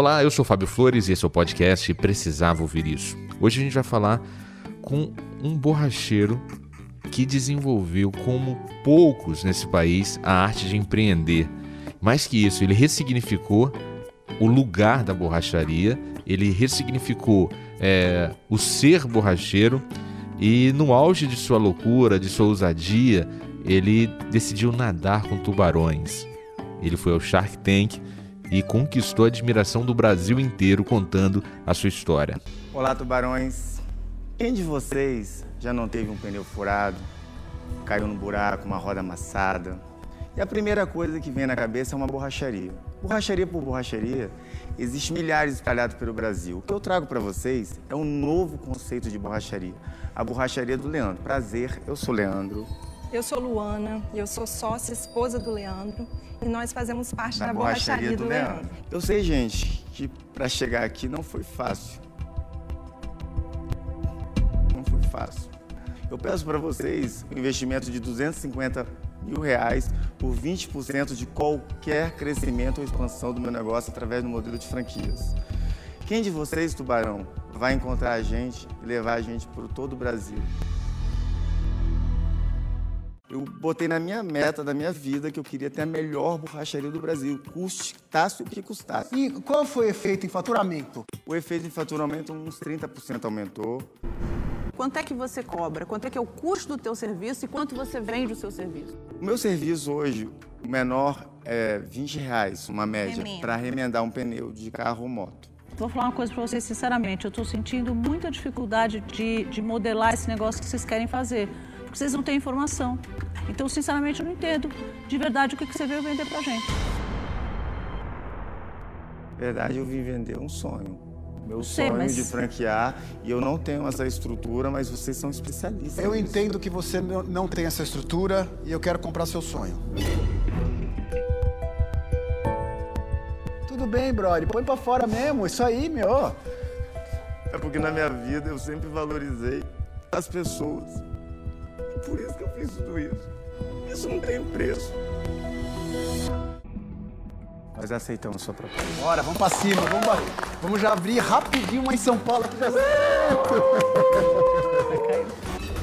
Olá, eu sou Fábio Flores e esse é o podcast Precisava Ouvir Isso. Hoje a gente vai falar com um borracheiro que desenvolveu, como poucos nesse país, a arte de empreender. Mais que isso, ele ressignificou o lugar da borracharia, ele ressignificou é, o ser borracheiro e, no auge de sua loucura, de sua ousadia, ele decidiu nadar com tubarões. Ele foi ao Shark Tank e conquistou a admiração do Brasil inteiro contando a sua história. Olá, tubarões. Quem de vocês já não teve um pneu furado, caiu no buraco, uma roda amassada? E a primeira coisa que vem na cabeça é uma borracharia. Borracharia por borracharia, existem milhares espalhados pelo Brasil. O que eu trago para vocês é um novo conceito de borracharia, a borracharia do Leandro. Prazer, eu sou Leandro. Eu sou Luana eu sou sócia, esposa do Leandro. E nós fazemos parte da, da borracharia, do, do Leandro. Leandro. Eu sei, gente, que para chegar aqui não foi fácil. Não foi fácil. Eu peço para vocês um investimento de 250 mil reais por 20% de qualquer crescimento ou expansão do meu negócio através do modelo de franquias. Quem de vocês, Tubarão, vai encontrar a gente e levar a gente por todo o Brasil? Eu botei na minha meta da minha vida que eu queria ter a melhor borracharia do Brasil, custasse o que custasse. E qual foi o efeito em faturamento? O efeito em faturamento, uns 30% aumentou. Quanto é que você cobra? Quanto é que é o custo do teu serviço e quanto você vende o seu serviço? O meu serviço hoje, o menor é 20 reais, uma média, para remendar um pneu de carro ou moto. Vou falar uma coisa para vocês sinceramente, eu estou sentindo muita dificuldade de, de modelar esse negócio que vocês querem fazer porque vocês não têm informação. Então, sinceramente, eu não entendo de verdade o que você veio vender pra gente. verdade, eu vim vender um sonho. Meu Sei, sonho mas- de franquear e eu não tenho essa estrutura, mas vocês são especialistas. Eu nisso. entendo que você não- não tem essa estrutura e eu quero comprar seu sonho. Tudo bem, brother. Põe pra fora mesmo. Isso aí, meu. É porque na minha vida eu sempre valorizei as pessoas. Por isso que eu fiz tudo isso. Isso não tem preço. Nós aceitamos sua proposta. Bora, vamos pra cima. Vamos, ba- vamos já abrir rapidinho uma em São Paulo. aqui já-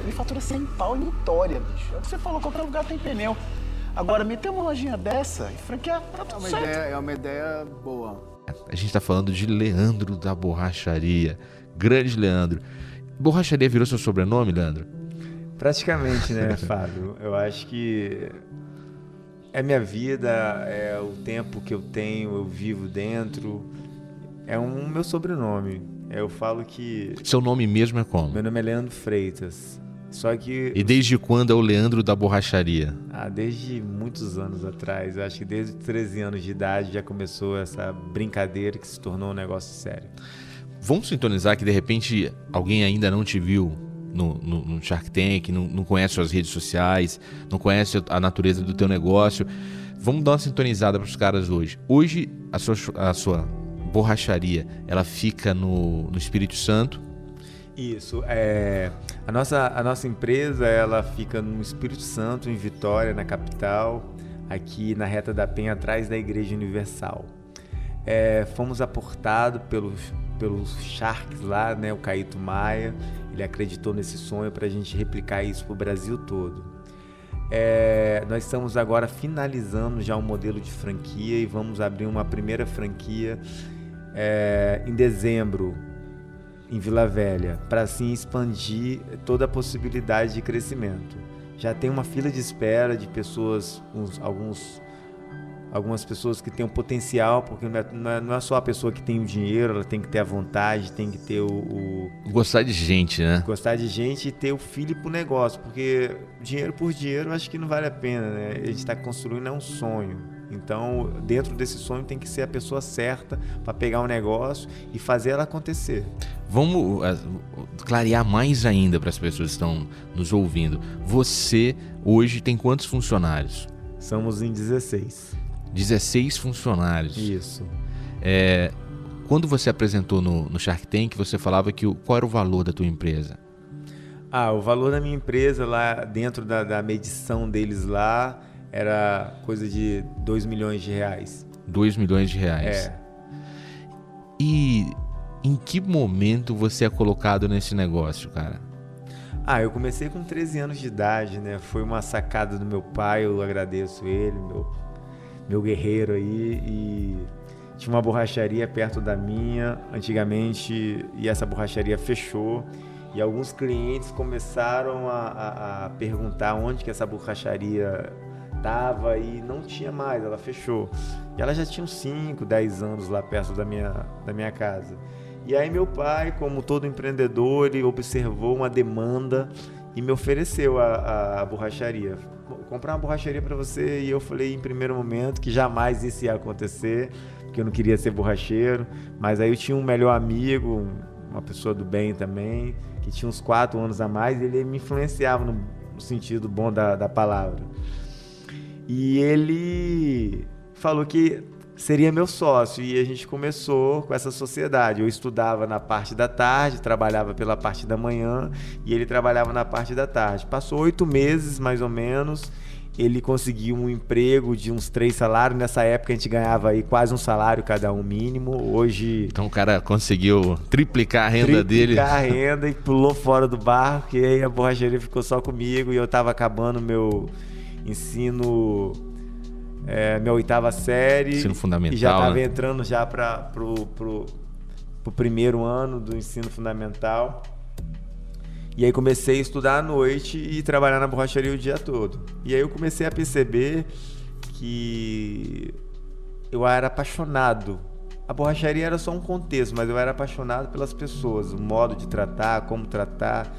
Ele fatura 100 pau em Vitória, bicho. É o que você falou, qualquer lugar tem pneu. Agora, meter uma lojinha dessa e franquear, tá tudo uma certo. ideia, é uma ideia boa. A gente está falando de Leandro da Borracharia. Grande Leandro. Borracharia virou seu sobrenome, Leandro? Praticamente, né, Fábio? Eu acho que é minha vida, é o tempo que eu tenho, eu vivo dentro. É um meu sobrenome. Eu falo que Seu nome mesmo é como? meu nome é Leandro Freitas. Só que E desde quando é o Leandro da Borracharia? ah, desde muitos anos atrás, eu acho que desde 13 anos de idade já começou essa brincadeira que se tornou um negócio sério. Vamos sintonizar que de repente alguém ainda não te viu no, no- no Shark Tank, não, não conhece suas redes sociais, não conhece a natureza do teu negócio. Vamos dar uma sintonizada para os caras hoje. Hoje a sua, a sua borracharia ela fica no, no Espírito Santo. Isso. É, a, nossa, a nossa empresa ela fica no Espírito Santo, em Vitória, na capital, aqui na reta da Penha, atrás da Igreja Universal. É, fomos aportados pelos, pelos Sharks lá, né, o Caíto Maia. Ele acreditou nesse sonho para a gente replicar isso para o Brasil todo. É, nós estamos agora finalizando já um modelo de franquia e vamos abrir uma primeira franquia é, em dezembro em Vila Velha, para assim expandir toda a possibilidade de crescimento. Já tem uma fila de espera de pessoas, uns- alguns, algumas pessoas que têm um potencial, porque não é, não é- não é só a pessoa que tem o dinheiro, ela tem que ter a vontade, tem que ter o, o- Gostar de gente, né? gostar de gente e ter o filho pro negócio, porque dinheiro por dinheiro eu acho que não vale a pena, né? A gente está construindo é um sonho. Então, dentro desse sonho tem que ser a pessoa certa para pegar o negócio e fazer ela acontecer. Vamos ah, clarear mais ainda para as pessoas que estão nos ouvindo. Você hoje tem quantos funcionários? Somos em 16. 16 funcionários. Isso. É, quando você apresentou no, no Shark Tank, você falava que o, qual era o valor da tua empresa? Ah, o valor da minha empresa lá dentro da, da medição deles lá era coisa de 2 milhões de reais. 2 milhões de reais. É. E em que momento você é colocado nesse negócio, cara? Ah, eu comecei com 13 anos de idade, né? Foi uma sacada do meu pai, eu agradeço ele, meu, meu guerreiro aí. E tinha uma borracharia perto da minha, antigamente, e essa borracharia fechou. E alguns clientes começaram a, a, a perguntar onde que essa borracharia estava e não tinha mais, ela fechou. E ela já tinha uns 5, 10 anos lá perto da minha, da minha casa. E aí meu pai, como todo empreendedor, ele observou uma demanda e me ofereceu a, a, a borracharia. Comprar uma borracharia para você e eu falei em primeiro momento que jamais isso ia acontecer, porque eu não queria ser borracheiro. Mas aí eu tinha um melhor amigo, uma pessoa do bem também, que tinha uns quatro anos a mais, e ele me influenciava no, no sentido bom da, da palavra. E ele falou que seria meu sócio e a gente começou com essa sociedade. Eu estudava na parte da tarde, trabalhava pela parte da manhã e ele trabalhava na parte da tarde. Passou oito meses mais ou menos. Ele conseguiu um emprego de uns três salários. Nessa época a gente ganhava aí quase um salário cada um mínimo. Hoje. Então o cara conseguiu triplicar a renda triplicar dele. Triplicar a renda e pulou fora do barco. E aí a borracharia ficou só comigo e eu estava acabando meu ensino é, minha oitava série. Ensino fundamental. E já estava né? entrando já para pro, pro, pro primeiro ano do ensino fundamental. E aí comecei a estudar à noite e trabalhar na borracharia o dia todo. E aí eu comecei a perceber que eu era apaixonado. A borracharia era só um contexto, mas eu era apaixonado pelas pessoas, o modo de tratar, como tratar.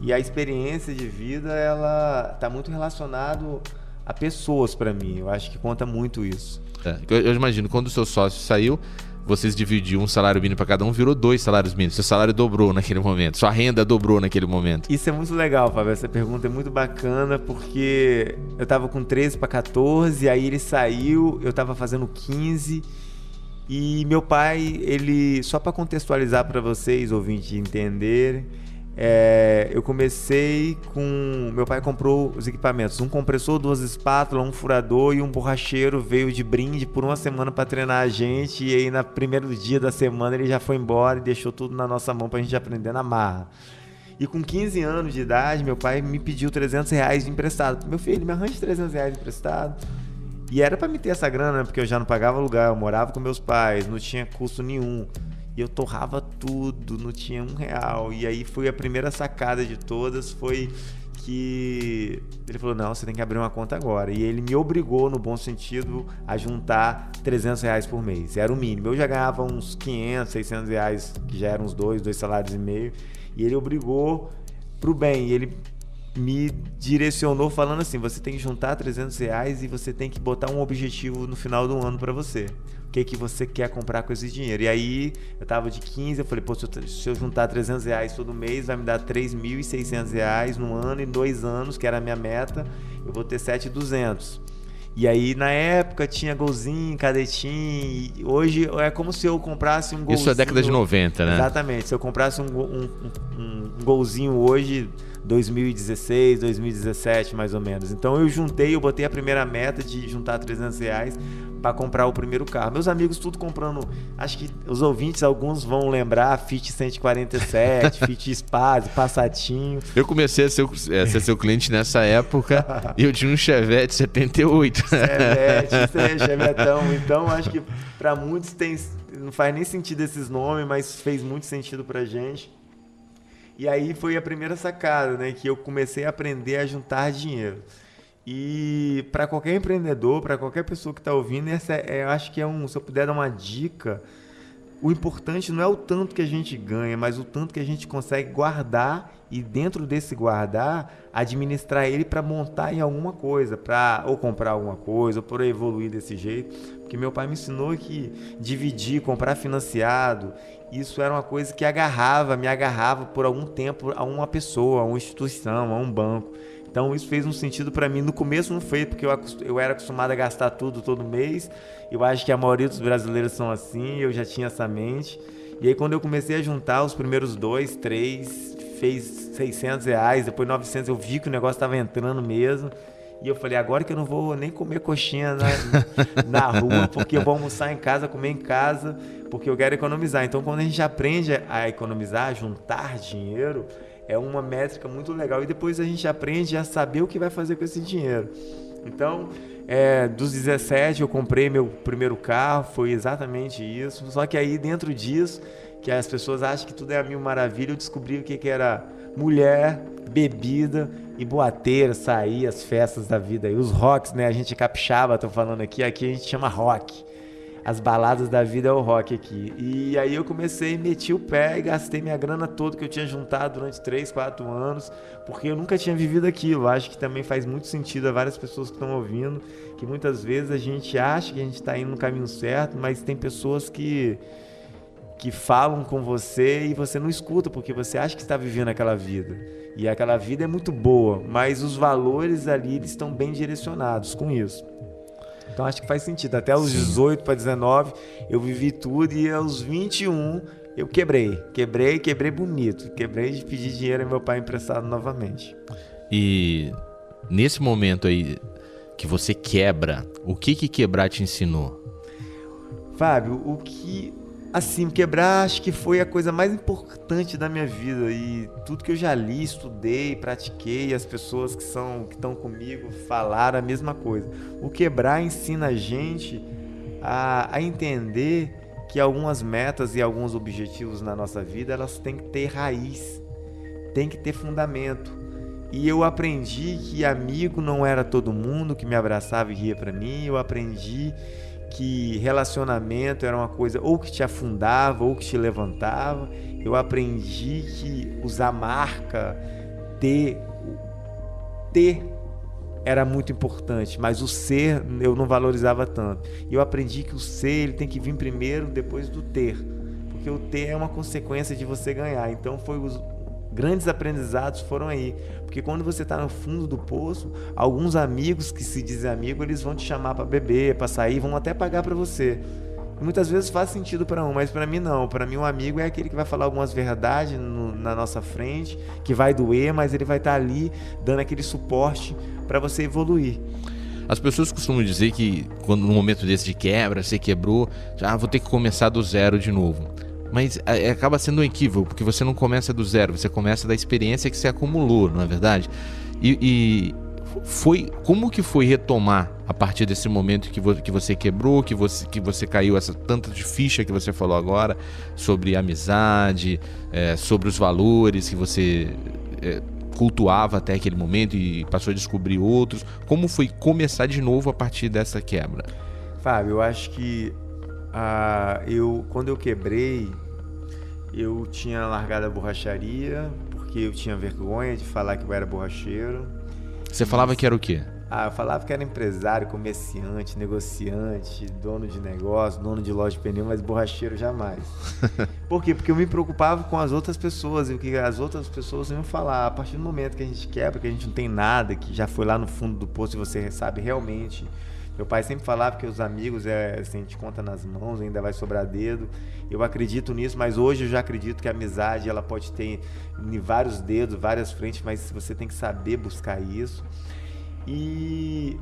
E a experiência de vida, ela está muito relacionado a pessoas para mim. Eu acho que conta muito isso. É, eu, eu, imagino, quando o seu sócio saiu, vocês dividiam um salário mínimo para cada um, virou dois salários mínimos. Seu salário dobrou naquele momento, sua renda dobrou naquele momento. Isso é muito legal, Fábio. Essa pergunta é muito bacana porque eu tava com 13 para 14, aí ele saiu, eu tava fazendo 15. E meu pai, ele só para contextualizar para vocês, ouvintes, entenderem, é, eu comecei com. Meu pai comprou os equipamentos: um compressor, duas espátulas, um furador e um borracheiro. Veio de brinde por uma semana para treinar a gente. E aí, no primeiro dia da semana, ele já foi embora e deixou tudo na nossa mão para a gente aprender na marra. E com 15 anos de idade, meu pai me pediu 300 reais emprestado. Meu filho, me arranje 300 reais emprestado. E era para me ter essa grana, porque eu já não pagava aluguel, eu morava com meus pais, não tinha custo nenhum. E eu torrava tudo, não tinha um real. E aí foi a primeira sacada de todas, foi que ele falou, não, você tem que abrir uma conta agora. E ele me obrigou, no bom sentido, a juntar 300 reais por mês. Era o mínimo. Eu já ganhava uns 500, 600 reais, que já eram uns dois, dois salários e meio. E ele obrigou pro bem. E ele me direcionou falando assim, você tem que juntar 300 reais e você tem que botar um objetivo no final do ano para você que, que você quer comprar com esse dinheiro. E aí eu tava de 15, eu falei, pô, se eu, se eu juntar 300 reais todo mês, vai me dar 3.600 reais no ano, em dois anos, que era a minha meta, eu vou ter 7.200. E aí, na época, tinha golzinho, cadetinho. Hoje é como se eu comprasse um golzinho. Isso é década de 90, né? Exatamente. Se eu comprasse um, um, um, um golzinho hoje, 2016, 2017, mais ou menos. Então eu juntei, eu botei a primeira meta de juntar 300 reais para comprar o primeiro carro. Meus amigos tudo comprando, acho que os ouvintes alguns vão lembrar Fit 147, Fit Spaz, Passatinho. Eu comecei a ser, a ser seu cliente nessa época e eu tinha um Chevette 78. Chevette, Chevetão. Então acho que para muitos tem não faz nem sentido esses nomes, mas fez muito sentido pra gente. E aí foi a primeira sacada, né, que eu comecei a aprender a juntar dinheiro. E para qualquer empreendedor, para qualquer pessoa que está ouvindo, essa é, eu acho que é um, se eu puder dar uma dica, o importante não é o tanto que a gente ganha, mas o tanto que a gente consegue guardar e dentro desse guardar, administrar ele para montar em alguma coisa, para ou comprar alguma coisa, ou por evoluir desse jeito. Porque meu pai me ensinou que dividir, comprar financiado, isso era uma coisa que agarrava, me agarrava por algum tempo a uma pessoa, a uma instituição, a um banco. Então isso fez um sentido para mim. No começo não foi porque eu, eu era acostumado a gastar tudo todo mês. Eu acho que a maioria dos brasileiros são assim, eu já tinha essa mente. E aí quando eu comecei a juntar os primeiros dois, três, fez 600 reais, depois 900, eu vi que o negócio estava entrando mesmo. E eu falei, agora que eu não vou nem comer coxinha na, na rua, porque eu vou almoçar em casa, comer em casa, porque eu quero economizar. Então, quando a gente aprende a economizar, a juntar dinheiro, é uma métrica muito legal. E depois a gente aprende a saber o que vai fazer com esse dinheiro. Então, é, dos 17 eu comprei meu primeiro carro, foi exatamente isso. Só que aí dentro disso, que as pessoas acham que tudo é a mil maravilha, eu descobri o que, que era mulher, bebida e boateira, sair, as festas da vida. E os rocks, né? A gente capixaba, tô falando aqui, aqui a gente chama rock. As baladas da vida é o rock aqui. E aí eu comecei, meti o pé e gastei minha grana toda que eu tinha juntado durante 3, 4 anos, porque eu nunca tinha vivido aquilo. Acho que também faz muito sentido a várias pessoas que estão ouvindo, que muitas vezes a gente acha que a gente está indo no caminho certo, mas tem pessoas que que falam com você e você não escuta porque você acha que está vivendo aquela vida. E aquela vida é muito boa, mas os valores ali eles estão bem direcionados com isso. Então acho que faz sentido. Até os 18 para 19 eu vivi tudo e aos 21 eu quebrei. Quebrei, quebrei bonito. Quebrei de pedir dinheiro ao meu pai emprestado novamente. E nesse momento aí que você quebra, o que que quebrar te ensinou? Fábio, o que Assim, quebrar acho que foi a coisa mais importante da minha vida e tudo que eu já li, estudei, pratiquei, as pessoas que são que estão comigo falaram a mesma coisa. O quebrar ensina a gente a, a entender que algumas metas e alguns objetivos na nossa vida elas têm que ter raiz, têm que ter fundamento. E eu aprendi que amigo não era todo mundo que me abraçava e ria para mim. Eu aprendi que relacionamento era uma coisa ou que te afundava ou que te levantava. Eu aprendi que usar marca, ter, ter era muito importante, mas o ser eu não valorizava tanto. E eu aprendi que o ser ele tem que vir primeiro depois do ter, porque o ter é uma consequência de você ganhar. Então foi grandes aprendizados foram aí. Porque quando você está no fundo do poço, alguns amigos que se dizem amigos, eles vão te chamar para beber, para sair, vão até pagar para você. Muitas vezes faz sentido para um, mas para mim não. Para mim um amigo é aquele que vai falar algumas verdades no, na nossa frente, que vai doer, mas ele vai estar tá ali dando aquele suporte para você evoluir. As pessoas costumam dizer que quando no momento desse de quebra, você quebrou, já ah, vou ter que começar do zero de novo. Mas é, acaba sendo um equívoco, porque você não começa do zero, você começa da experiência que você acumulou, não é verdade? E, e foi como que foi retomar a partir desse momento que, vo, que você quebrou, que você, que você caiu essa tanta de ficha que você falou agora sobre amizade, é, sobre os valores que você é, cultuava até aquele momento e passou a descobrir outros. Como foi começar de novo a partir dessa quebra? Fábio, eu acho que ah, eu quando eu quebrei, eu tinha largado a borracharia porque eu tinha vergonha de falar que eu era borracheiro. Você falava que era o quê? Ah, eu falava que era empresário, comerciante, negociante, dono de negócio, dono de loja de pneu, mas borracheiro jamais. Por quê? Porque eu me preocupava com as outras pessoas e o que as outras pessoas iam falar. A partir do momento que a gente quebra, que a gente não tem nada, que já foi lá no fundo do poço e você sabe realmente meu pai sempre falava que os amigos, é, assim, gente conta nas mãos, ainda vai sobrar dedo. Eu acredito nisso, mas hoje eu já acredito que a amizade ela pode ter vários dedos, várias frentes, mas você tem que saber buscar isso. E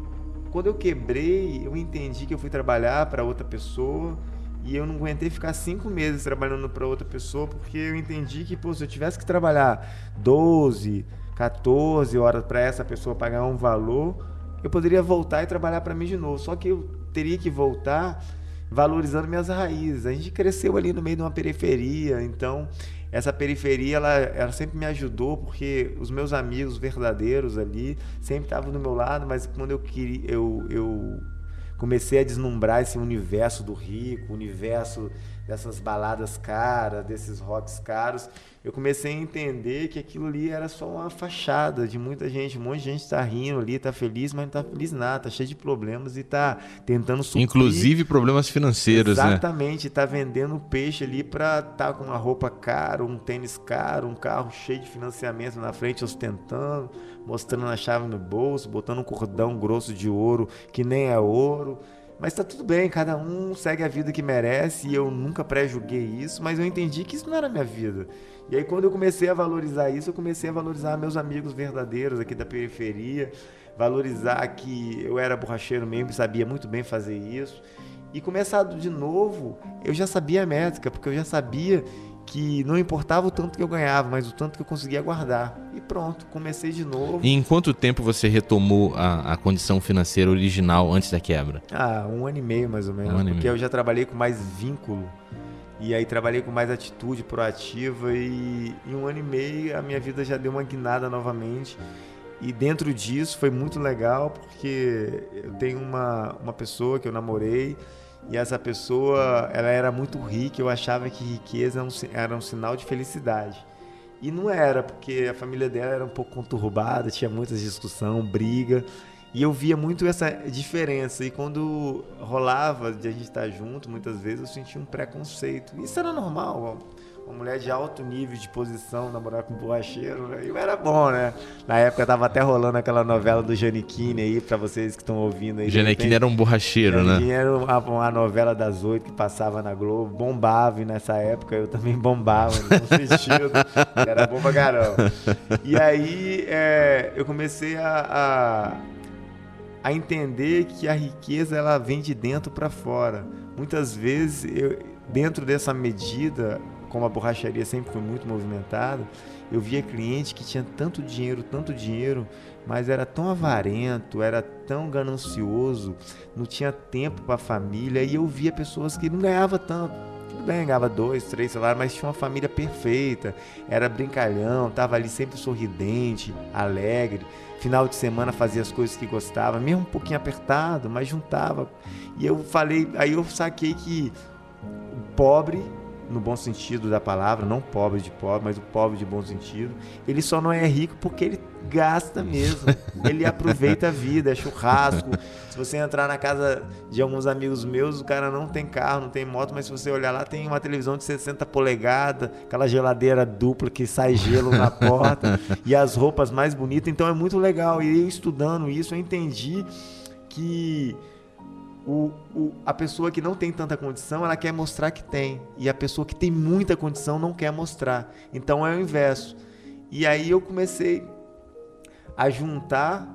quando eu quebrei, eu entendi que eu fui trabalhar para outra pessoa e eu não aguentei ficar cinco meses trabalhando para outra pessoa porque eu entendi que pô, se eu tivesse que trabalhar 12, 14 horas para essa pessoa pagar um valor eu poderia voltar e trabalhar para mim de novo. Só que eu teria que voltar valorizando minhas raízes. A gente cresceu ali no meio de uma periferia, então essa periferia ela, ela sempre me ajudou porque os meus amigos verdadeiros ali sempre estavam do meu lado, mas quando eu queria eu, eu comecei a deslumbrar esse universo do rico, universo dessas baladas caras, desses rocks caros, eu comecei a entender que aquilo ali era só uma fachada de muita gente. Um monte de gente está rindo ali, está feliz, mas não está feliz nada, está cheio de problemas e está tentando suprir. Inclusive problemas financeiros, Exatamente, né? Exatamente, está vendendo peixe ali para estar tá com uma roupa cara, um tênis caro, um carro cheio de financiamento na frente, ostentando, mostrando a chave no bolso, botando um cordão grosso de ouro que nem é ouro. Mas tá tudo bem, cada um segue a vida que merece e eu nunca pré-julguei isso, mas eu entendi que isso não era minha vida. E aí quando eu comecei a valorizar isso, eu comecei a valorizar meus amigos verdadeiros aqui da periferia, valorizar que eu era borracheiro mesmo e sabia muito bem fazer isso. E começado de novo, eu já sabia a métrica, porque eu já sabia que não importava o tanto que eu ganhava, mas o tanto que eu conseguia guardar. E pronto, comecei de novo. E em quanto tempo você retomou a, a condição financeira original antes da quebra? Ah, um ano e meio mais ou menos. Um porque eu já trabalhei com mais vínculo. E aí trabalhei com mais atitude proativa e em um ano e meio a minha vida já deu uma guinada novamente. E dentro disso foi muito legal porque eu tenho uma, uma pessoa que eu namorei e essa pessoa ela era muito rica, eu achava que riqueza era um, si- era um sinal de felicidade. E não era, porque a família dela era um pouco conturbada, tinha muitas discussão, briga. E eu via muito essa diferença. E quando rolava de a gente estar junto, muitas vezes eu sentia um preconceito. Isso era normal. Uma mulher de alto nível de posição, namorar com um borracheiro, né? E era bom, né? Na época tava até rolando aquela novela do Janequine aí, pra vocês que estão ouvindo aí. Janequine era um borracheiro, Janequine né? era uma, uma novela das oito que passava na Globo, bombava, e nessa época eu também bombava, no sentido. Era bom pra caramba. E aí é, eu comecei a, a, a entender que a riqueza ela vem de dentro para fora. Muitas vezes, eu, dentro dessa medida, como a borracharia sempre foi muito movimentada, eu via cliente que tinha tanto dinheiro, tanto dinheiro, mas era tão avarento, era tão ganancioso, não tinha tempo para a família, e eu via pessoas que não ganhavam tanto. Tudo bem, ganhava dois, três salários, mas tinha uma família perfeita, era brincalhão, tava ali sempre sorridente, alegre. Final de semana fazia as coisas que gostava, mesmo um pouquinho apertado, mas juntava. E eu falei, aí eu saquei que o pobre, no bom sentido da palavra, não pobre de pobre, mas o pobre de bom sentido, ele só não é rico porque ele gasta mesmo. Ele aproveita a vida, é churrasco. Se você entrar na casa de alguns amigos meus, o cara não tem carro, não tem moto, mas se você olhar lá, tem uma televisão de 60 polegadas, aquela geladeira dupla que sai gelo na porta e as roupas mais bonitas. Então é muito legal. E eu estudando isso, eu entendi que o, o- a pessoa que não tem tanta condição, ela quer mostrar que tem. E a pessoa que tem muita condição não quer mostrar. Então é o inverso. E aí eu comecei a juntar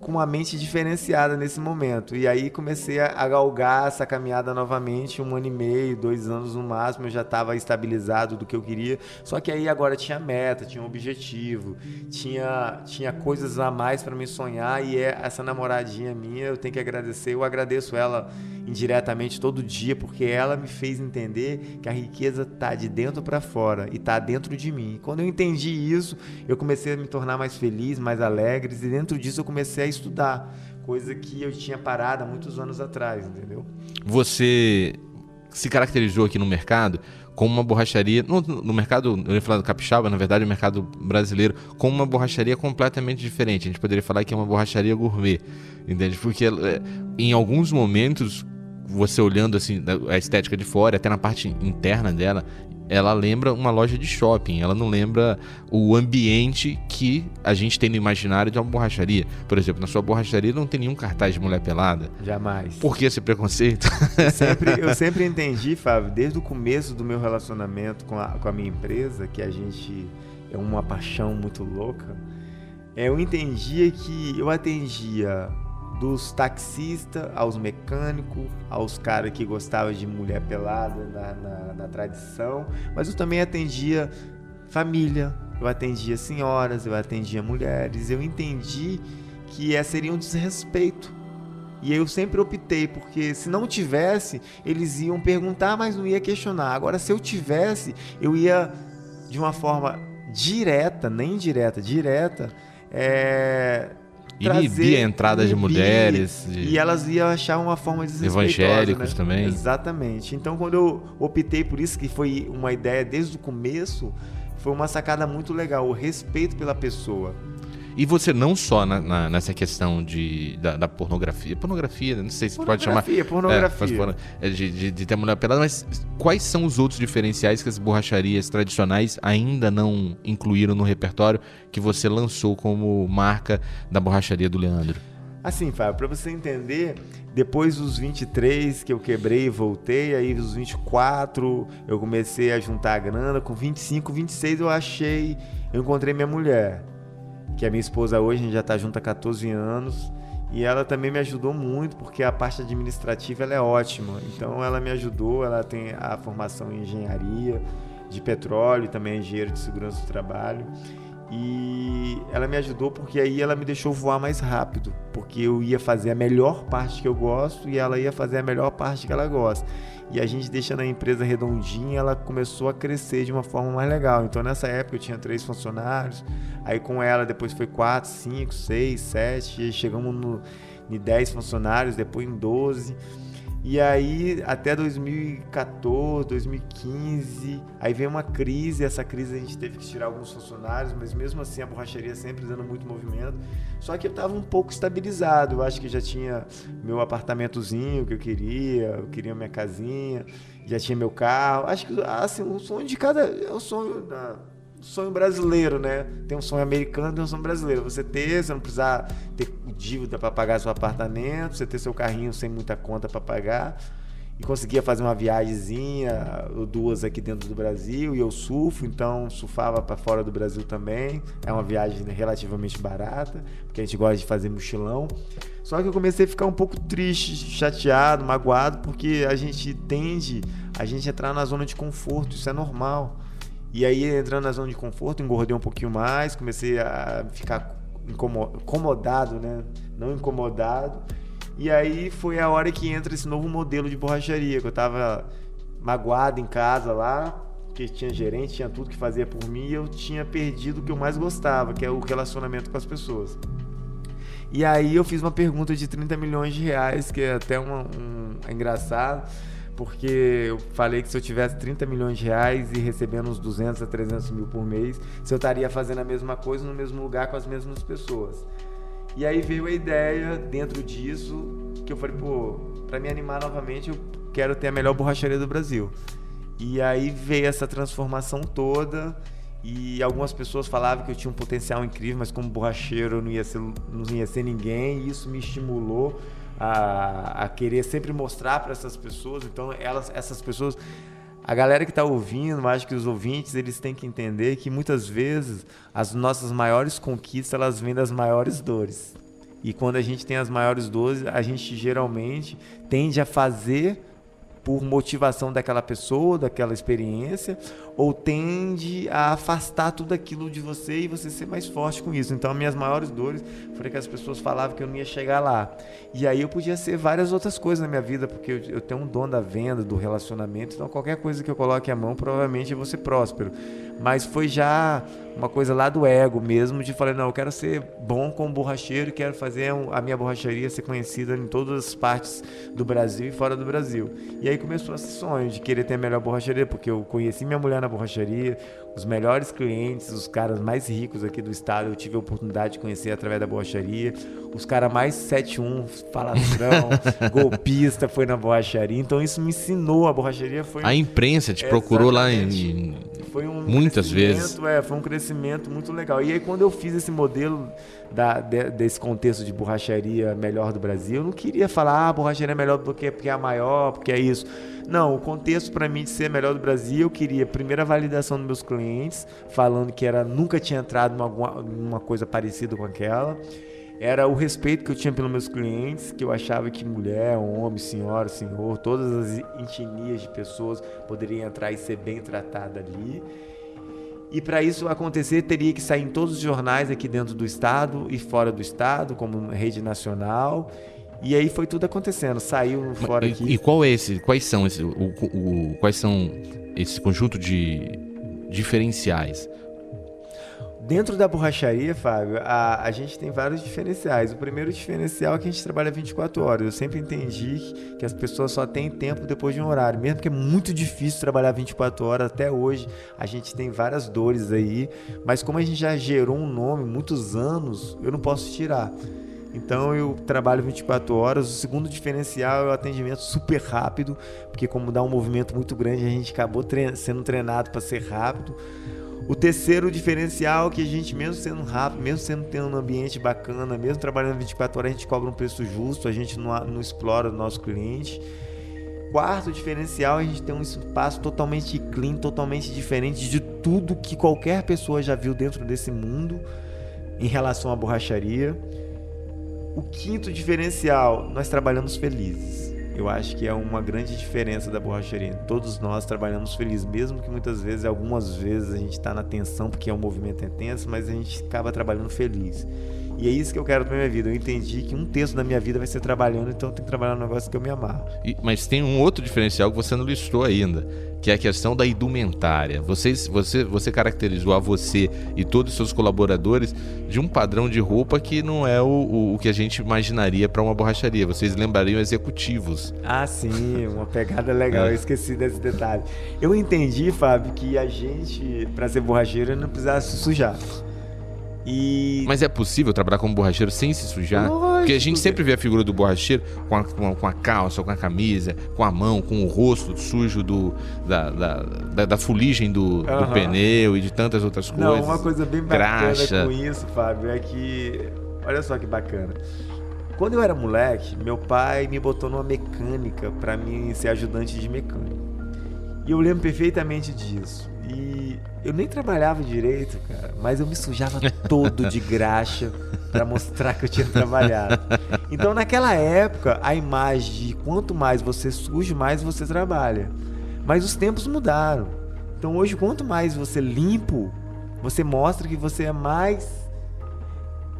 com uma mente diferenciada nesse momento. E aí comecei a, galgar essa caminhada novamente, um ano e meio, dois anos no máximo, eu já estava estabilizado do que eu queria. Só que aí agora tinha meta, tinha um objetivo, tinha, tinha coisas a mais para me sonhar e é essa namoradinha minha, eu tenho que agradecer, eu agradeço ela indiretamente todo dia, porque ela me fez entender que a riqueza tá de dentro para fora e tá dentro de mim. Quando eu entendi isso, eu comecei a me tornar mais feliz, mais alegre, e dentro disso eu comecei a estudar, coisa que eu tinha parado há muitos anos atrás, entendeu? Você se caracterizou aqui no mercado como uma borracharia, no, no mercado, eu ia falar do capixaba, na verdade, o mercado brasileiro, como uma borracharia completamente diferente. A gente poderia falar que é uma borracharia gourmet, entende? Porque é, em alguns momentos, você olhando assim a estética de fora, até na parte interna dela, ela lembra uma loja de shopping, ela não lembra o ambiente que a gente tem no imaginário de uma borracharia. Por exemplo, na sua borracharia não tem nenhum cartaz de mulher pelada. Jamais. Por que esse preconceito? Eu sempre, eu sempre entendi, Fábio, desde o começo do meu relacionamento com a, com a minha empresa, que a gente é uma paixão muito louca, é, eu entendia que eu atendia dos taxistas aos mecânicos, aos caras que gostavam de mulher pelada na, na, na tradição, mas eu também atendia família, eu atendia senhoras, eu atendia mulheres, eu entendi que é, seria um desrespeito. E eu sempre optei, porque se não tivesse, eles iam perguntar, mas não ia questionar. Agora, se eu tivesse, eu ia de uma forma direta, nem indireta, direta, é, Inibir a entrada de mulheres, de- E elas iam achar uma forma desrespeitosa. Evangélicos né? também. Exatamente. Então, quando eu optei por isso, que foi uma ideia desde o começo, foi uma sacada muito legal, o respeito pela pessoa. E você não só na- na- nessa questão de, da, da pornografia, pornografia, não sei se pode chamar. Pornografia, pornografia. É, faz porno- é, de, de, de ter mulher pelada, mas quais são os outros diferenciais que as borracharias tradicionais ainda não incluíram no repertório que você lançou como marca da borracharia do Leandro? Assim, Fábio, pra você entender, depois dos 23 que eu quebrei e voltei, aí os 24 eu comecei a juntar a grana, com 25, 26 eu achei, eu encontrei minha mulher, que é minha esposa hoje, a gente já tá junto há 14 anos, E ela também me ajudou muito, porque a parte administrativa ela é ótima. Então ela me ajudou, ela tem a formação em engenharia de petróleo, também é engenheiro de segurança do trabalho. E ela me ajudou porque aí ela me deixou voar mais rápido, porque eu ia fazer a melhor parte que eu gosto e ela ia fazer a melhor parte que ela gosta. E a gente deixando a empresa redondinha, ela começou a crescer de uma forma mais legal. Então nessa época eu tinha três funcionários, aí com ela depois foi quatro, cinco, seis, sete, chegamos no, em dez funcionários, depois em doze. E aí, até 2014, 2015, aí veio uma crise. Essa crise a gente teve que tirar alguns funcionários, mas mesmo assim a borracharia sempre dando muito movimento. Só que eu estava um pouco estabilizado. Eu acho que já tinha meu apartamentozinho que eu queria, eu queria minha casinha, já tinha meu carro. Acho que assim, o sonho de cada. É o sonho da sonho brasileiro, né? Tem um sonho americano, tem um sonho brasileiro. Você ter, você não precisar ter dívida para pagar seu apartamento, você ter seu carrinho sem muita conta para pagar e conseguia fazer uma viagemzinha ou duas aqui dentro do Brasil e eu surfo, então surfava para fora do Brasil também. É uma viagem relativamente barata, porque a gente gosta de fazer mochilão. Só que eu comecei a ficar um pouco triste, chateado, magoado, porque a gente tende a gente entrar na zona de conforto, isso é normal. E aí entrando na zona de conforto, engordei um pouquinho mais, comecei a ficar incomodado, né? Não incomodado. E aí foi a hora que entra esse novo modelo de borracharia, que eu tava magoado em casa lá, porque tinha gerente, tinha tudo que fazia por mim, e eu tinha perdido o que eu mais gostava, que é o relacionamento com as pessoas. E aí eu fiz uma pergunta de 30 milhões de reais, que é até uma, um, é engraçado porque eu falei que se eu tivesse 30 milhões de reais e recebendo uns 200 a 300 mil por mês, se eu estaria fazendo a mesma coisa no mesmo lugar com as mesmas pessoas. E aí veio a ideia dentro disso que eu falei, pô, para me animar novamente, eu quero ter a melhor borracharia do Brasil. E aí veio essa transformação toda e algumas pessoas falavam que eu tinha um potencial incrível, mas como borracheiro eu não ia ser, não ia ser ninguém, e isso me estimulou a, a querer sempre mostrar para essas pessoas. Então, elas, essas pessoas, a galera que está ouvindo, acho que os ouvintes, eles têm que entender que muitas vezes as nossas maiores conquistas elas vêm das maiores dores. E quando a gente tem as maiores dores, a gente geralmente tende a fazer por motivação daquela pessoa, daquela experiência, ou tende a afastar tudo aquilo de você e você ser mais forte com isso. Então, minhas maiores dores foram que as pessoas falavam que eu não ia chegar lá. E aí eu podia ser várias outras coisas na minha vida, porque eu, eu tenho um dom da venda, do relacionamento, então qualquer coisa que eu coloque a mão, provavelmente eu vou ser próspero. Mas foi já uma coisa lá do ego mesmo, de falar, não, eu quero ser bom como borracheiro, quero fazer a minha borracharia ser conhecida em todas as partes do Brasil e fora do Brasil. E aí começou esse sonho de querer ter a melhor borracharia, porque eu conheci minha mulher na borracharia, os melhores clientes, os caras mais ricos aqui do estado, eu tive a oportunidade de conhecer através da borracharia. Os caras mais 71, falastrão, golpista, foi na borracharia. Então isso me ensinou, a borracharia foi... A imprensa te procurou lá em... Foi um muitas vezes. É, foi um crescimento muito legal. E aí quando eu fiz esse modelo da, de, desse contexto de borracharia melhor do Brasil, eu não queria falar, ah, a borracharia é melhor porque, porque é a maior, porque é isso. Não, o contexto para mim de ser melhor do Brasil, eu queria primeiro a validação dos meus clientes, falando que era nunca tinha entrado em uma coisa parecida com aquela. Era o respeito que eu tinha pelos meus clientes, que eu achava que mulher, homem, senhora, senhor, todas as etnias de pessoas poderiam entrar e ser bem tratada ali. E para isso acontecer, teria que sair em todos os jornais aqui dentro do estado e fora do estado, como rede nacional. E aí foi tudo acontecendo, saiu fora e, aqui. E qual é esse? Quais são esse, o, o, quais são esse conjunto de diferenciais? Dentro da borracharia, Fábio, a, a gente tem vários diferenciais. O primeiro diferencial é que a gente trabalha 24 horas. Eu sempre entendi que as pessoas só têm tempo depois de um horário. Mesmo que é muito difícil trabalhar 24 horas, até hoje a gente tem várias dores aí. Mas como a gente já gerou um nome muitos anos, eu não posso tirar. Então eu trabalho 24 horas. O segundo diferencial é o atendimento super rápido, porque como dá um movimento muito grande, a gente acabou tre sendo treinado para ser rápido. O terceiro diferencial é que a gente, mesmo sendo rápido, mesmo sendo tendo um ambiente bacana, mesmo trabalhando 24 horas, a gente cobra um preço justo, a gente não, não explora o nosso cliente. Quarto diferencial, a gente tem um espaço totalmente clean, totalmente diferente de tudo que qualquer pessoa já viu dentro desse mundo em relação à borracharia. o quinto diferencial, nós trabalhamos felizes. Eu acho que é uma grande diferença da borracharia. Todos nós trabalhamos felizes, mesmo que muitas vezes, algumas vezes, a gente está na tensão porque é um movimento intenso, mas a gente acaba trabalhando feliz. E é isso que eu quero pra minha vida. Eu entendi que um terço da minha vida vai ser trabalhando, então eu tenho que trabalhar no negócio que eu me amarro. E- mas tem um outro diferencial que você não listou ainda, que é a questão da indumentária. Vocês, você, você caracterizou a você e todos os seus colaboradores de um padrão de roupa que não é o, o- o que a gente imaginaria para uma borracharia. Vocês lembrariam executivos. Ah, sim, uma pegada legal. É. Eu esqueci desse detalhe. Eu entendi, Fábio, que a gente, pra ser borracheiro, não precisava se sujar. E. Mas é possível trabalhar como borracheiro sem se sujar? Lógico, Porque a gente que- sempre vê a figura do borracheiro com a, com a- com a calça, com a camisa, com a mão, com o rosto sujo do, da, da, da, da fuligem do, do Aham. pneu e de tantas outras coisas. Não, uma coisa bem bacana Graxa. com isso, Fábio, é que. Olha só que bacana. Quando eu era moleque, meu pai me botou numa mecânica pra mim ser ajudante de mecânico. E eu lembro perfeitamente disso. E eu nem trabalhava direito, cara, mas eu me sujava todo de graxa pra mostrar que eu tinha trabalhado. Então, naquela época, a imagem de quanto mais você suja, mais você trabalha. Mas os tempos mudaram. Então, hoje, quanto mais você limpo, você mostra que você é mais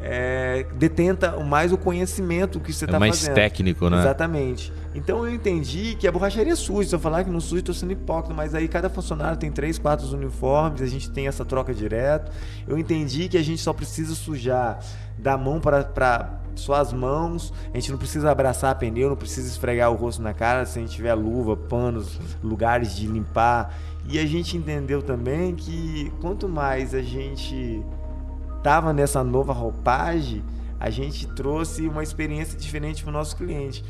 é, detenta mais o conhecimento que você É está mais fazendo. técnico, né? Exatamente. Então eu entendi que a borracharia é suja. Se eu falar que não suja, estou sendo hipócrita. Mas aí cada funcionário tem três, quatro uniformes, a gente tem essa troca direto. Eu entendi que a gente só precisa sujar da mão para suas mãos. A gente não precisa abraçar pneu, não precisa esfregar o rosto na cara se a gente tiver luva, panos, lugares de limpar. E a gente entendeu também que quanto mais a gente tava nessa nova roupagem, a gente trouxe uma experiência diferente para o nosso cliente.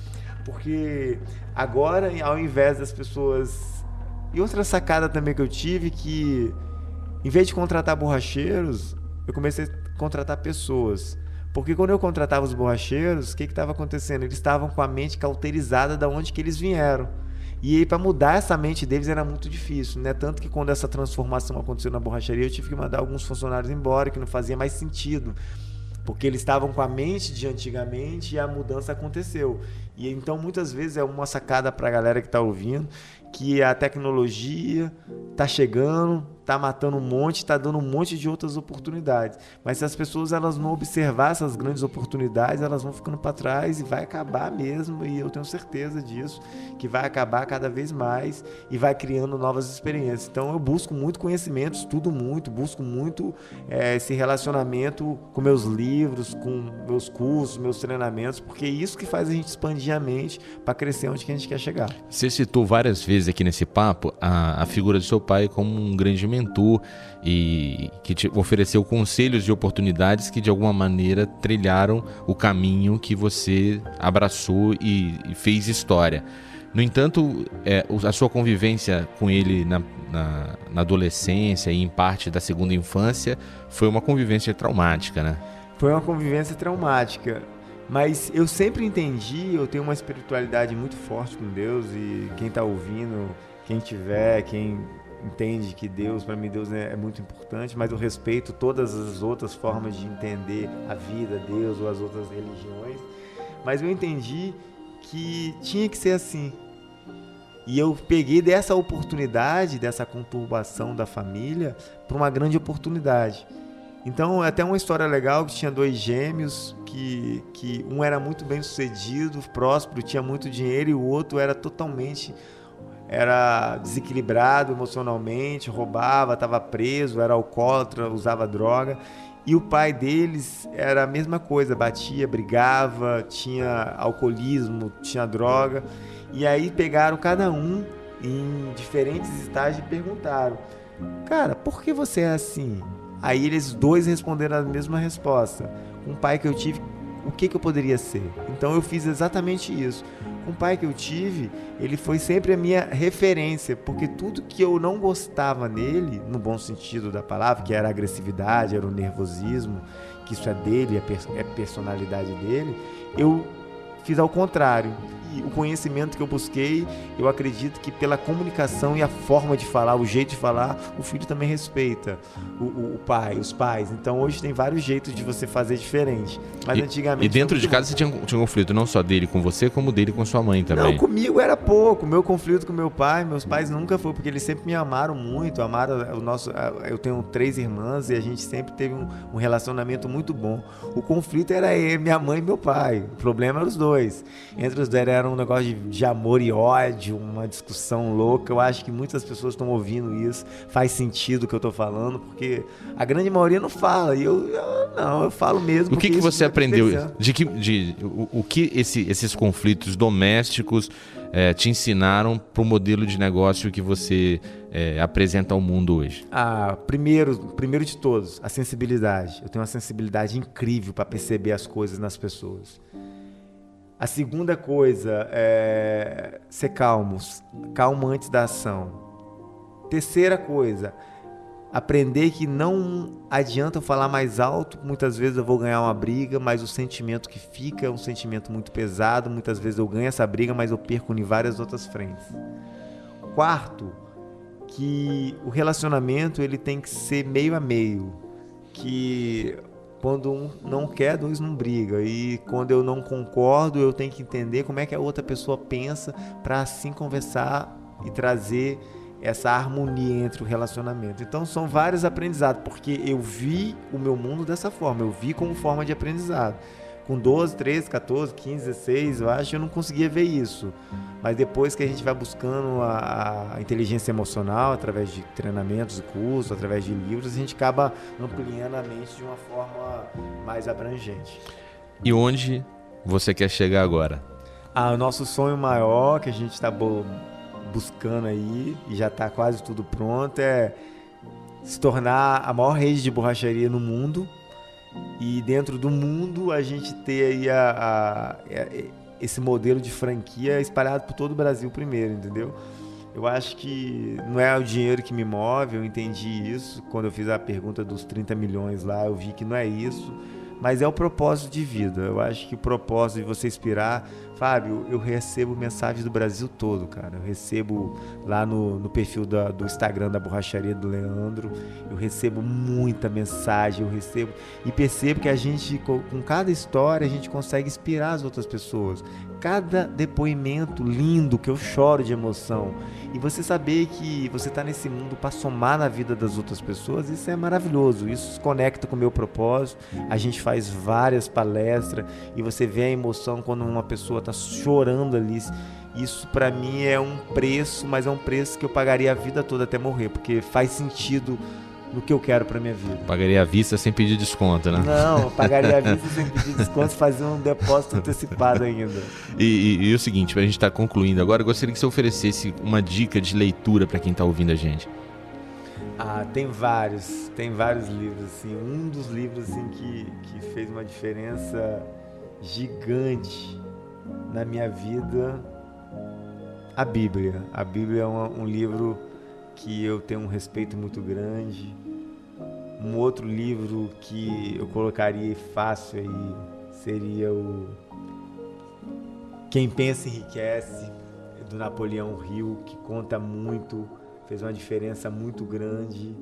Porque agora, ao invés das pessoas. E outra sacada também que eu tive que, em vez de contratar borracheiros, eu comecei a contratar pessoas. Porque quando eu contratava os borracheiros, o que estava acontecendo? Eles estavam com a mente cauterizada da onde que eles vieram. E para mudar essa mente deles era muito difícil, né? Tanto que quando essa transformação aconteceu na borracharia, eu tive que mandar alguns funcionários embora, que não fazia mais sentido. Porque eles estavam com a mente de antigamente e a mudança aconteceu. E então, muitas vezes, é uma sacada para a galera que está ouvindo, que a tecnologia está chegando, está matando um monte, está dando um monte de outras oportunidades. Mas se as pessoas elas não observar essas grandes oportunidades, elas vão ficando para trás e vai acabar mesmo. E eu tenho certeza disso, que vai acabar cada vez mais e vai criando novas experiências. Então eu busco muito conhecimento, estudo muito, busco muito eh, esse relacionamento com meus livros, com meus cursos, meus treinamentos, porque é isso que faz a gente expandir a mente para crescer onde que a gente quer chegar. Você citou várias vezes aqui nesse papo a, a figura do seu pai como um grande e que te ofereceu conselhos e oportunidades que de alguma maneira trilharam o caminho que você abraçou e, e fez história. No entanto, é, a sua convivência com ele na, na- na adolescência e em parte da segunda infância foi uma convivência traumática, né? Foi uma convivência traumática. Mas eu sempre entendi, eu tenho uma espiritualidade muito forte com Deus e quem está ouvindo, quem tiver, quem entende que Deus, para mim Deus é, é muito importante, mas eu respeito todas as outras formas de entender a vida, Deus ou as outras religiões. Mas eu entendi que tinha que ser assim. E eu peguei dessa oportunidade, dessa conturbação da família, para uma grande oportunidade. Então, é até uma história legal que tinha dois gêmeos, que, que um era muito bem sucedido, próspero, tinha muito dinheiro, e o outro era totalmente era desequilibrado emocionalmente, roubava, estava preso, era alcoólatra, usava droga. E o pai deles era a mesma coisa, batia, brigava, tinha alcoolismo, tinha droga. E aí pegaram cada um em diferentes estágios e perguntaram: Cara, por que você é assim? Aí eles dois responderam a mesma resposta. O pai que eu tive, o que, que eu poderia ser? Então eu fiz exatamente isso. Com o pai que eu tive, ele foi sempre a minha referência, porque tudo que eu não gostava nele, no bom sentido da palavra, que era a agressividade, era o nervosismo, que isso é dele, é é personalidade dele, eu fiz ao contrário. O conhecimento que eu busquei, eu acredito que pela comunicação e a forma de falar, o jeito de falar, o filho também respeita o, o, o pai, os pais. Então hoje tem vários jeitos de você fazer diferente. Mas e, antigamente. E dentro de casa você tinha, tinha um conflito, não só dele com você, como dele com sua mãe também. Não, comigo era pouco. Meu conflito com meu pai, meus pais nunca foi, porque eles sempre me amaram muito. Amaram o nosso. Eu tenho três irmãs e a gente sempre teve um, um relacionamento muito bom. O conflito era minha mãe e meu pai. O problema era os dois. Entre os dois era um negócio de, de amor e ódio, uma discussão louca. Eu acho que muitas pessoas estão ouvindo isso. Faz sentido o que eu estou falando, porque a grande maioria não fala. E eu, eu não, eu falo mesmo. O que, que você aprendeu? De que, de, o, o que esse, esses conflitos domésticos é, te ensinaram para o modelo de negócio que você é, apresenta ao mundo hoje? Ah, primeiro, primeiro de todos, a sensibilidade. Eu tenho uma sensibilidade incrível para perceber as coisas nas pessoas. A segunda coisa é ser calmos, calmo antes da ação. Terceira coisa, aprender que não adianta eu falar mais alto, muitas vezes eu vou ganhar uma briga, mas o sentimento que fica é um sentimento muito pesado, muitas vezes eu ganho essa briga, mas eu perco em várias outras frentes. Quarto, que o relacionamento ele tem que ser meio a meio, que quando um não quer, dois não briga. E quando eu não concordo, eu tenho que entender como é que a outra pessoa pensa para assim conversar e trazer essa harmonia entre o relacionamento. Então são vários aprendizados, porque eu vi o meu mundo dessa forma, eu vi como forma de aprendizado. Com 12, 13, 14, 15, 16, eu acho que eu não conseguia ver isso. Mas depois que a gente vai buscando a, a inteligência emocional, através de treinamentos e cursos, através de livros, a gente acaba ampliando a mente de uma forma mais abrangente. E onde você quer chegar agora? Ah, o nosso sonho maior que a gente está buscando aí e já está quase tudo pronto é se tornar a maior rede de borracharia no mundo e dentro do mundo a gente ter aí a, a, a, esse modelo de franquia espalhado por todo o Brasil primeiro, entendeu? Eu acho que não é o dinheiro que me move, eu entendi isso. Quando eu fiz a pergunta dos 30 milhões lá, eu vi que não é isso mas é o propósito de vida. Eu acho que o propósito de você inspirar. Fábio, eu recebo mensagens do Brasil todo, cara. Eu recebo lá no, no perfil da, do Instagram da Borracharia do Leandro. Eu recebo muita mensagem, eu recebo. E percebo que a gente, com cada história, a gente consegue inspirar as outras pessoas. Cada depoimento lindo que eu choro de emoção. E você saber que você está nesse mundo para somar na vida das outras pessoas, isso é maravilhoso. Isso conecta com o meu propósito. A gente faz várias palestras e você vê a emoção quando uma pessoa está chorando ali. Isso para mim é um preço, mas é um preço que eu pagaria a vida toda até morrer, porque faz sentido no que eu quero para minha vida. Pagaria à vista sem pedir desconto, né? Não, pagaria à vista sem pedir desconto, fazer um depósito antecipado ainda. E, e, e o seguinte, para a gente estar tá concluindo agora, eu gostaria que você oferecesse uma dica de leitura para quem está ouvindo a gente. Ah, tem vários, tem vários livros assim. Um dos livros assim que, que fez uma diferença gigante na minha vida, a Bíblia. A Bíblia é um, um livro que eu tenho um respeito muito grande. Um outro livro que eu colocaria fácil aí seria o Quem Pensa Enriquece, do Napoleão Hill, que conta muito, fez uma diferença muito grande.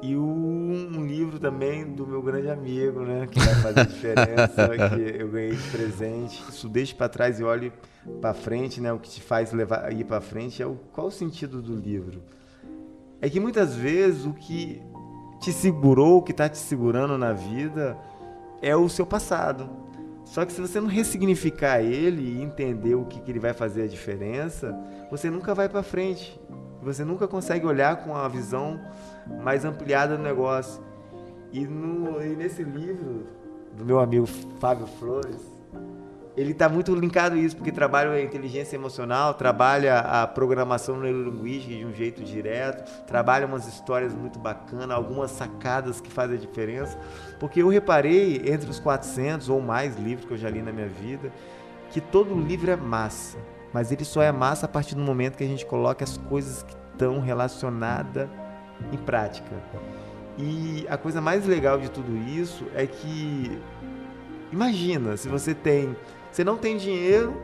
E um, livro também do meu grande amigo, né, que vai fazer diferença, que eu ganhei de presente. Isso deixe para trás e olhe para frente, né? O que te faz levar ir para frente é o qual o sentido do livro? É que muitas vezes o que te segurou, o que está te segurando na vida é o seu passado. Só que se você não ressignificar ele e entender o que, que ele vai fazer a diferença, você nunca vai para frente. Você nunca consegue olhar com a visão mais ampliada do negócio. E, no, e nesse livro do meu amigo Fábio Flores, ele está muito linkado a isso, porque trabalha a inteligência emocional, trabalha a programação neurolinguística de um jeito direto, trabalha umas histórias muito bacanas, algumas sacadas que fazem a diferença. Porque eu reparei, entre os 400 ou mais livros que eu já li na minha vida, que todo livro é massa, mas ele só é massa a partir do momento que a gente coloca as coisas que estão relacionadas em prática. E a coisa mais legal de tudo isso é que Imagina se você tem. Você não tem dinheiro,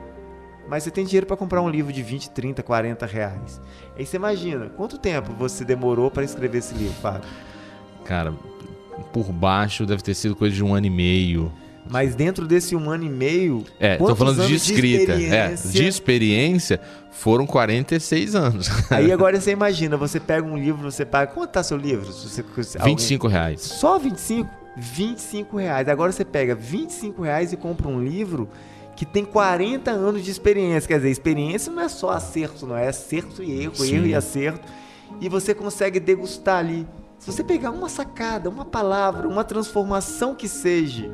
mas você tem dinheiro para comprar um livro de 20, 30, 40 reais. Aí você imagina, quanto tempo você demorou para escrever esse livro, Fábio? Cara, por baixo deve ter sido coisa de um ano e meio. Mas dentro desse um ano e meio. É, tô falando de escrita. é, experiência? de experiência foram 46 anos. Aí agora você imagina, você pega um livro, você paga. Quanto tá seu livro? Você, alguém- 25 reais. Só 25? 25 reais. Agora você pega 25 reais e compra um livro que tem 40 anos de experiência. Quer dizer, experiência não é só acerto, não é acerto e erro, Sim. erro e acerto. E você consegue degustar ali. Se você pegar uma sacada, uma palavra, uma transformação que seja,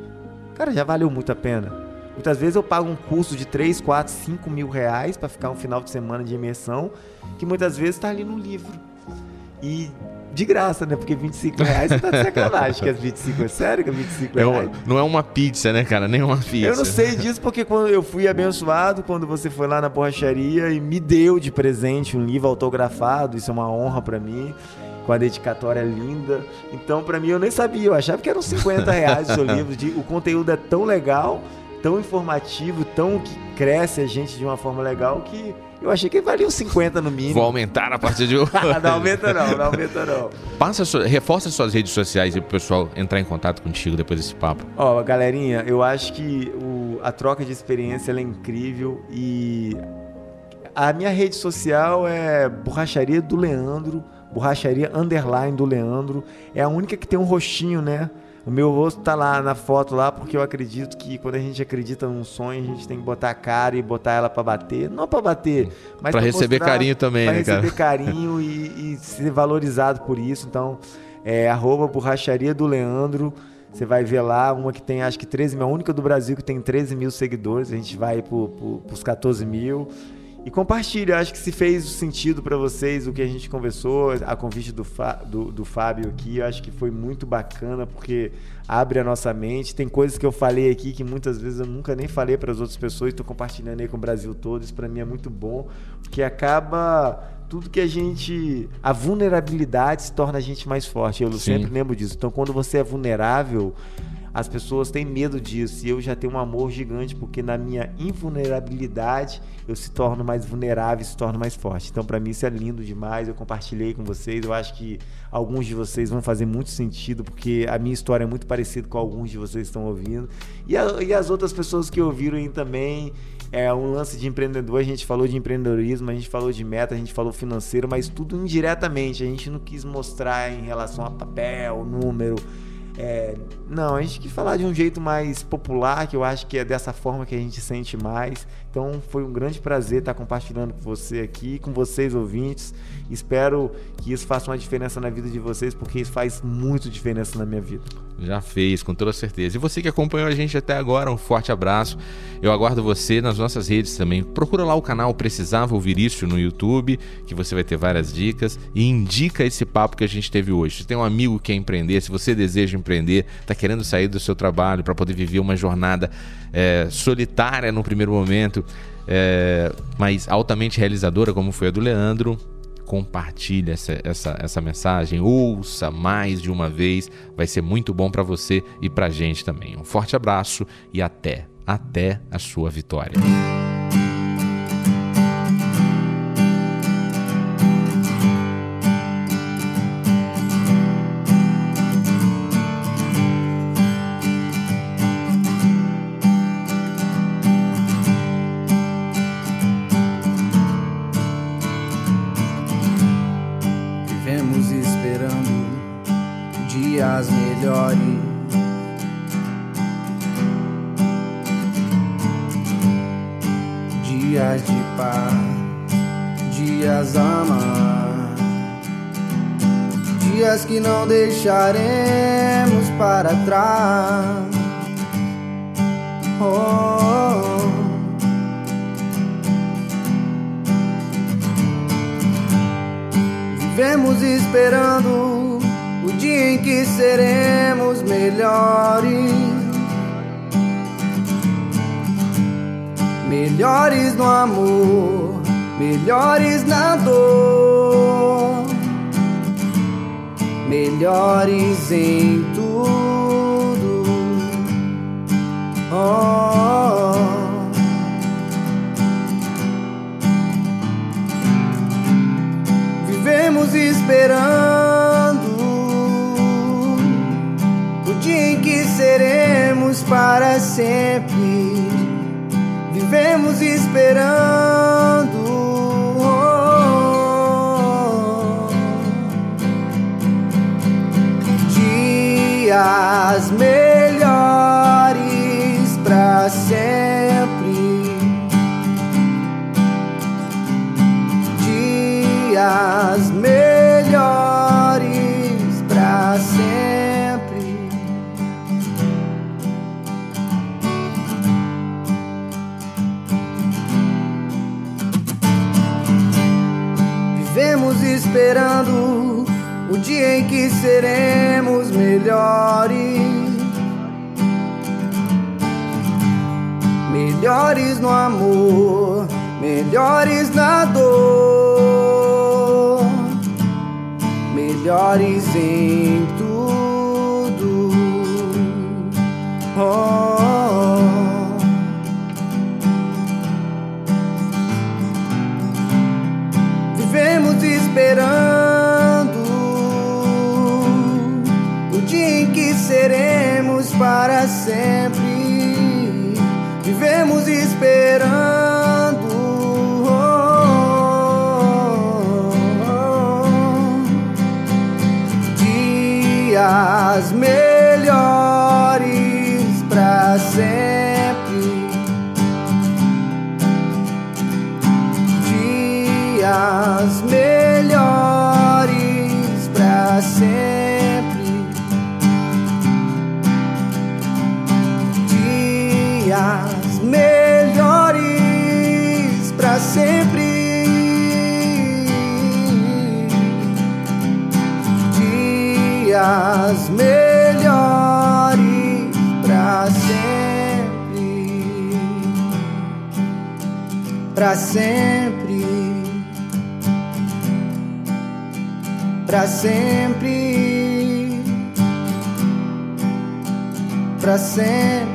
cara, já valeu muito a pena. Muitas vezes eu pago um curso de 3, 4, 5 mil reais para ficar um final de semana de imersão, que muitas vezes está ali no livro. E de graça, né? Porque 25 reais você tá de sacanagem. que as 25 é sério que é 25 É reais? um- não é uma pizza, né, cara? Nem uma pizza. Eu não sei disso porque quando eu fui abençoado, quando você foi lá na borracharia e me deu de presente um livro autografado, isso é uma honra pra mim, com a dedicatória linda. Então, pra mim, eu nem sabia, eu achava que eram 50 reais o seu livro. de- o conteúdo é tão legal, tão informativo, tão que cresce a gente de uma forma legal que eu achei que valia uns 50 no mínimo. Vou aumentar a partir de hoje. não aumenta não, não aumenta não. Passa reforça suas redes sociais e pro pessoal entrar em contato contigo depois desse papo. Ó, galerinha, eu acho que o- a troca de experiência é incrível e a minha rede social é Borracharia do Leandro, Borracharia Underline do Leandro. É a única que tem um rostinho, né? O meu rosto tá lá na foto lá porque eu acredito que quando a gente acredita num sonho, a gente tem que botar a cara e botar ela pra bater. Não pra bater, mas Pra receber carinho também, pra né, cara? receber carinho e, e ser valorizado por isso. Então, é arroba borracharia do Leandro. Você vai ver lá, uma que tem acho que 13 mil, a única do Brasil que tem 13 mil seguidores. A gente vai pro, pro, pros 14 mil. E compartilha, acho que se fez sentido para vocês o que a gente conversou, a convite do, do, do Fábio aqui, eu acho que foi muito bacana porque abre a nossa mente. Tem coisas que eu falei aqui que muitas vezes eu nunca nem falei para as outras pessoas, estou compartilhando aí com o Brasil todo. Isso para mim é muito bom, porque acaba tudo que a gente. A vulnerabilidade se torna a gente mais forte. Eu Sim. sempre lembro disso. Então, quando você é vulnerável, as pessoas têm medo disso. E eu já tenho um amor gigante, porque na minha invulnerabilidade eu se torno mais vulnerável se torno mais forte. Então, para mim, isso é lindo demais. Eu compartilhei com vocês. Eu acho que alguns de vocês vão fazer muito sentido, porque a minha história é muito parecida com alguns de vocês que estão ouvindo. E, a- e as outras pessoas que ouviram aí também. É um lance de empreendedor, a gente falou de empreendedorismo, a gente falou de meta, a gente falou financeiro, mas tudo indiretamente. A gente não quis mostrar em relação a papel, número. É, não, a gente quis falar de um jeito mais popular, que eu acho que é dessa forma que a gente sente mais. Então foi um grande prazer estar compartilhando com você aqui, com vocês ouvintes. Espero que isso faça uma diferença na vida de vocês, porque isso faz muito diferença na minha vida. Já fez, com toda certeza. E você que acompanhou a gente até agora, um forte abraço. Eu aguardo você nas nossas redes também. Procura lá o canal Precisava Ouvir Isso no YouTube, que você vai ter várias dicas. E indica esse papo que a gente teve hoje. Se tem um amigo que quer empreender, se você deseja empreender, está querendo sair do seu trabalho para poder viver uma jornada é, solitária no primeiro momento, é, mas altamente realizadora, como foi a do Leandro, compartilhe essa, essa, essa mensagem, ouça mais de uma vez, vai ser muito bom para você e para gente também. Um forte abraço e até, até a sua vitória. Deixaremos para trás. Oh. Vivemos esperando o dia em que seremos melhores. Melhores no amor, melhores na dor, melhores em tudo. Oh, oh. Vivemos esperando o dia em que seremos para sempre. Vivemos esperando esperando o dia em que seremos melhores. Melhores no amor, melhores na dor, melhores em tudo. Oh. Esperando o dia em que seremos para sempre. Vivemos esperando. Para sempre. Pra sempre. Pra sempre.